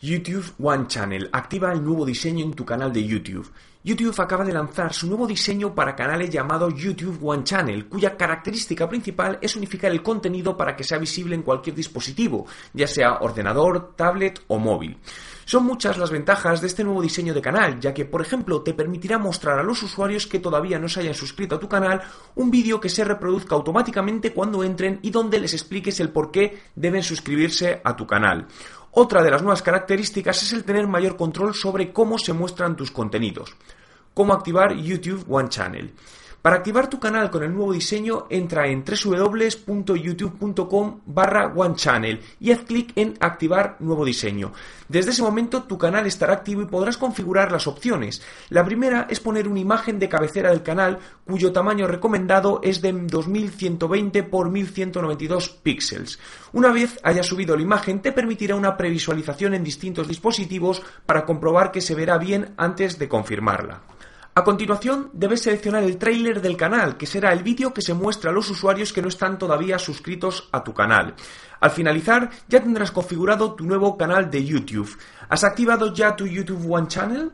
YouTube One Channel. Activa el nuevo diseño en tu canal de YouTube. YouTube acaba de lanzar su nuevo diseño para canales llamado YouTube One Channel, cuya característica principal es unificar el contenido para que sea visible en cualquier dispositivo, ya sea ordenador, tablet o móvil. Son muchas las ventajas de este nuevo diseño de canal, ya que, por ejemplo, te permitirá mostrar a los usuarios que todavía no se hayan suscrito a tu canal un vídeo que se reproduzca automáticamente cuando entren y donde les expliques el por qué deben suscribirse a tu canal. Otra de las nuevas características es el tener mayor control sobre cómo se muestran tus contenidos. Cómo activar YouTube One Channel. Para activar tu canal con el nuevo diseño, entra en www.youtube.com barra OneChannel y haz clic en Activar nuevo diseño. Desde ese momento tu canal estará activo y podrás configurar las opciones. La primera es poner una imagen de cabecera del canal cuyo tamaño recomendado es de 2120 x 1192 píxeles. Una vez hayas subido la imagen te permitirá una previsualización en distintos dispositivos para comprobar que se verá bien antes de confirmarla. A continuación, debes seleccionar el tráiler del canal, que será el vídeo que se muestra a los usuarios que no están todavía suscritos a tu canal. Al finalizar, ya tendrás configurado tu nuevo canal de YouTube. ¿Has activado ya tu YouTube One Channel?